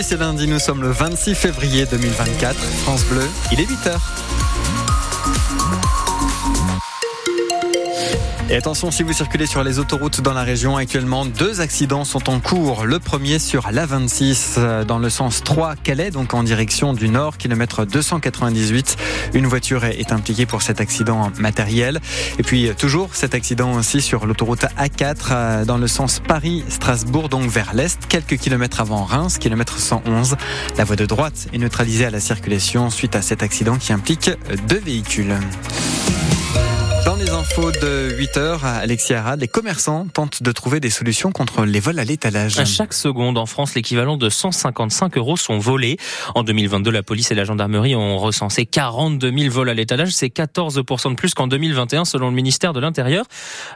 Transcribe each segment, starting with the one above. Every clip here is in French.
C'est lundi, nous sommes le 26 février 2024. France Bleu, il est 8h. Et attention, si vous circulez sur les autoroutes dans la région, actuellement, deux accidents sont en cours. Le premier sur l'A26 euh, dans le sens 3 Calais, donc en direction du nord, kilomètre 298. Une voiture est impliquée pour cet accident matériel. Et puis toujours cet accident aussi sur l'autoroute A4 euh, dans le sens Paris-Strasbourg, donc vers l'est, quelques kilomètres avant Reims, kilomètre 111. La voie de droite est neutralisée à la circulation suite à cet accident qui implique deux véhicules. Infos de 8 heures, Alexis Arad, les commerçants tentent de trouver des solutions contre les vols à l'étalage. À chaque seconde, en France, l'équivalent de 155 euros sont volés. En 2022, la police et la gendarmerie ont recensé 42 000 vols à l'étalage. C'est 14% de plus qu'en 2021, selon le ministère de l'Intérieur.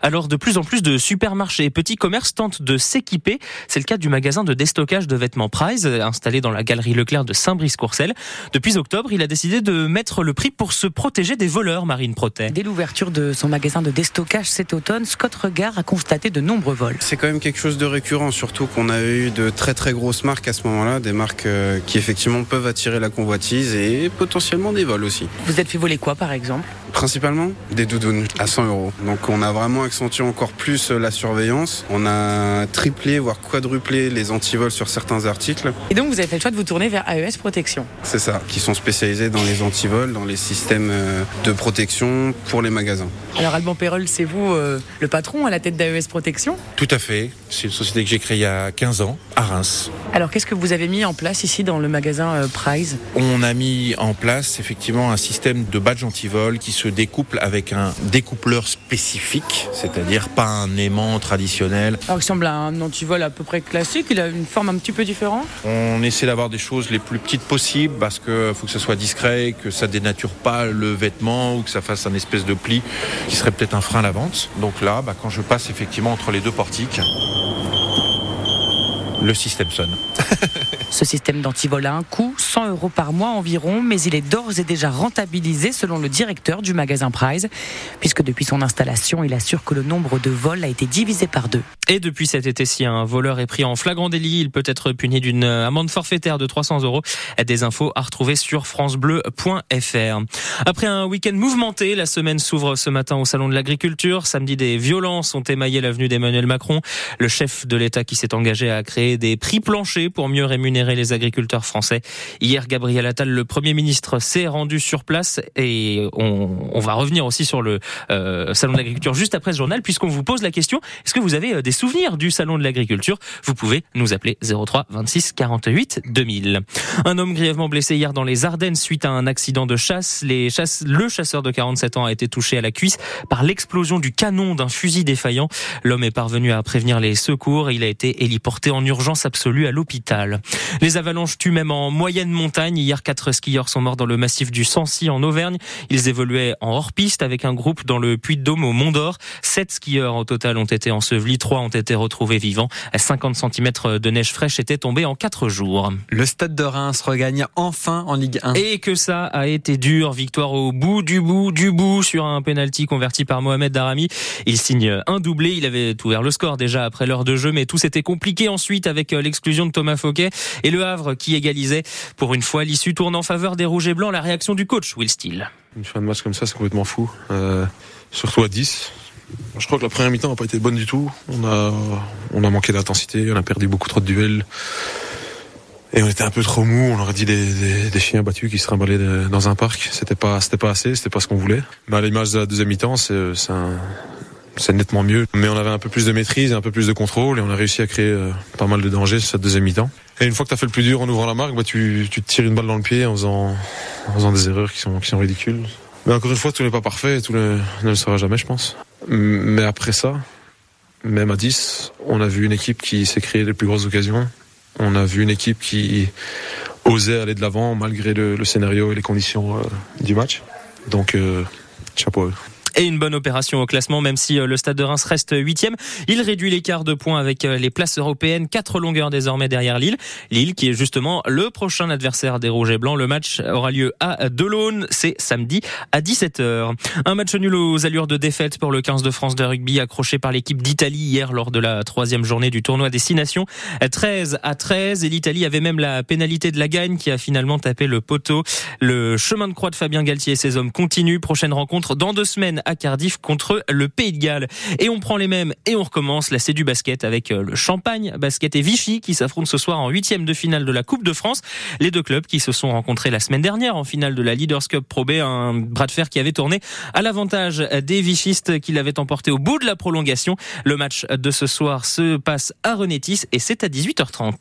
Alors, de plus en plus de supermarchés et petits commerces tentent de s'équiper. C'est le cas du magasin de déstockage de vêtements Prize, installé dans la galerie Leclerc de Saint-Brice-Courcelles. Depuis octobre, il a décidé de mettre le prix pour se protéger des voleurs, Marine Protet. Dès l'ouverture de son magasin de déstockage cet automne, Scott Regard a constaté de nombreux vols. C'est quand même quelque chose de récurrent, surtout qu'on a eu de très très grosses marques à ce moment-là, des marques euh, qui effectivement peuvent attirer la convoitise et potentiellement des vols aussi. Vous êtes fait voler quoi par exemple? Principalement des doudounes à 100 euros. Donc on a vraiment accentué encore plus euh, la surveillance. On a triplé, voire quadruplé les antivols sur certains articles. Et donc vous avez fait le choix de vous tourner vers AES Protection C'est ça, qui sont spécialisés dans les antivols, dans les systèmes euh, de protection pour les magasins. Alors Alban Perrol, c'est vous euh, le patron à la tête d'AES Protection? Tout à fait. C'est une société que j'ai créée il y a 15 ans à Reims. Alors qu'est-ce que vous avez mis en place ici dans le magasin euh, Prize? On a mis en place effectivement un système de badge anti-vol qui se découple avec un découpleur spécifique, c'est-à-dire pas un aimant traditionnel. Alors il ressemble à un antivol à peu près classique, il a une forme un petit peu différente On essaie d'avoir des choses les plus petites possibles parce que faut que ça soit discret, que ça dénature pas le vêtement ou que ça fasse un espèce de pli qui serait peut-être un frein à la vente. Donc là, bah, quand je passe effectivement entre les deux portiques, le système sonne. Ce système d'antivol a un coût, 100 euros par mois environ, mais il est d'ores et déjà rentabilisé selon le directeur du magasin Prize, puisque depuis son installation, il assure que le nombre de vols a été divisé par deux. Et depuis cet été, si un voleur est pris en flagrant délit, il peut être puni d'une amende forfaitaire de 300 euros. Des infos à retrouver sur francebleu.fr. Après un week-end mouvementé, la semaine s'ouvre ce matin au Salon de l'Agriculture. Samedi, des violences ont émaillé l'avenue d'Emmanuel Macron. Le chef de l'État qui s'est engagé à créer des prix planchers pour mieux rémunérer les agriculteurs français. Hier, Gabriel Attal, le Premier ministre, s'est rendu sur place et on, on va revenir aussi sur le euh, Salon de l'Agriculture juste après ce journal puisqu'on vous pose la question, est-ce que vous avez euh, des souvenirs du Salon de l'Agriculture? Vous pouvez nous appeler 03 26 48 2000. Un homme grièvement blessé hier dans les Ardennes suite à un accident de chasse. Les chasses, le chasseur de 47 ans a été touché à la cuisse par l'explosion du canon d'un fusil défaillant. L'homme est parvenu à prévenir les secours et il a été héliporté en urgence absolue à l'hôpital. Les avalanches tuent même en moyenne montagne. Hier, quatre skieurs sont morts dans le massif du Sancy en Auvergne. Ils évoluaient en hors-piste avec un groupe dans le Puy-de-Dôme au Mont d'Or. Sept skieurs au total ont été ensevelis, trois ont été retrouvés vivants. 50 cm de neige fraîche était tombée en quatre jours. Le stade de Reims regagne enfin en Ligue 1. Et que ça a été dur. Victoire au bout du bout du bout sur un penalty converti par Mohamed Darami. Il signe un doublé. Il avait ouvert le score déjà après l'heure de jeu, mais tout s'était compliqué ensuite avec l'exclusion de Thomas Fauquet et le Havre qui égalisait. Pour une fois, l'issue tourne en faveur des Rouges et Blancs. La réaction du coach, Will Steele. Une fin de match comme ça, c'est complètement fou. Euh, surtout à 10. Je crois que la première mi-temps n'a pas été bonne du tout. On a, on a manqué d'intensité, on a perdu beaucoup trop de duels. Et on était un peu trop mou, on aurait dit des, chiens battus qui se trimbalaient dans un parc. C'était pas, c'était pas assez, c'était pas ce qu'on voulait. Mais à l'image de la deuxième mi-temps, c'est, un, c'est nettement mieux. Mais on avait un peu plus de maîtrise, un peu plus de contrôle et on a réussi à créer euh, pas mal de dangers cette deuxième mi-temps. Et une fois que tu as fait le plus dur en ouvrant la marque, bah, tu, tu te tires une balle dans le pied en faisant, en faisant des erreurs qui sont, qui sont ridicules. Mais encore une fois, tout n'est pas parfait et tout ne, ne le sera jamais, je pense. Mais après ça, même à 10, on a vu une équipe qui s'est créée les plus grosses occasions. On a vu une équipe qui osait aller de l'avant malgré le, le, scénario et les conditions euh, du match. Donc, euh, chapeau. Et une bonne opération au classement, même si le Stade de Reims reste huitième. Il réduit l'écart de points avec les places européennes, quatre longueurs désormais derrière Lille. Lille qui est justement le prochain adversaire des Rouges et Blancs. Le match aura lieu à Delaune, c'est samedi à 17h. Un match nul aux allures de défaite pour le 15 de France de rugby accroché par l'équipe d'Italie hier lors de la troisième journée du tournoi Destination. 13 à 13 et l'Italie avait même la pénalité de la gagne qui a finalement tapé le poteau. Le chemin de croix de Fabien Galtier et ses hommes continue. Prochaine rencontre dans deux semaines à Cardiff contre le Pays de Galles. Et on prend les mêmes et on recommence. la c'est du basket avec le Champagne Basket et Vichy qui s'affrontent ce soir en huitième de finale de la Coupe de France. Les deux clubs qui se sont rencontrés la semaine dernière en finale de la Leaders Cup Pro B, un bras de fer qui avait tourné à l'avantage des Vichistes qui l'avaient emporté au bout de la prolongation. Le match de ce soir se passe à Renétis et c'est à 18h30.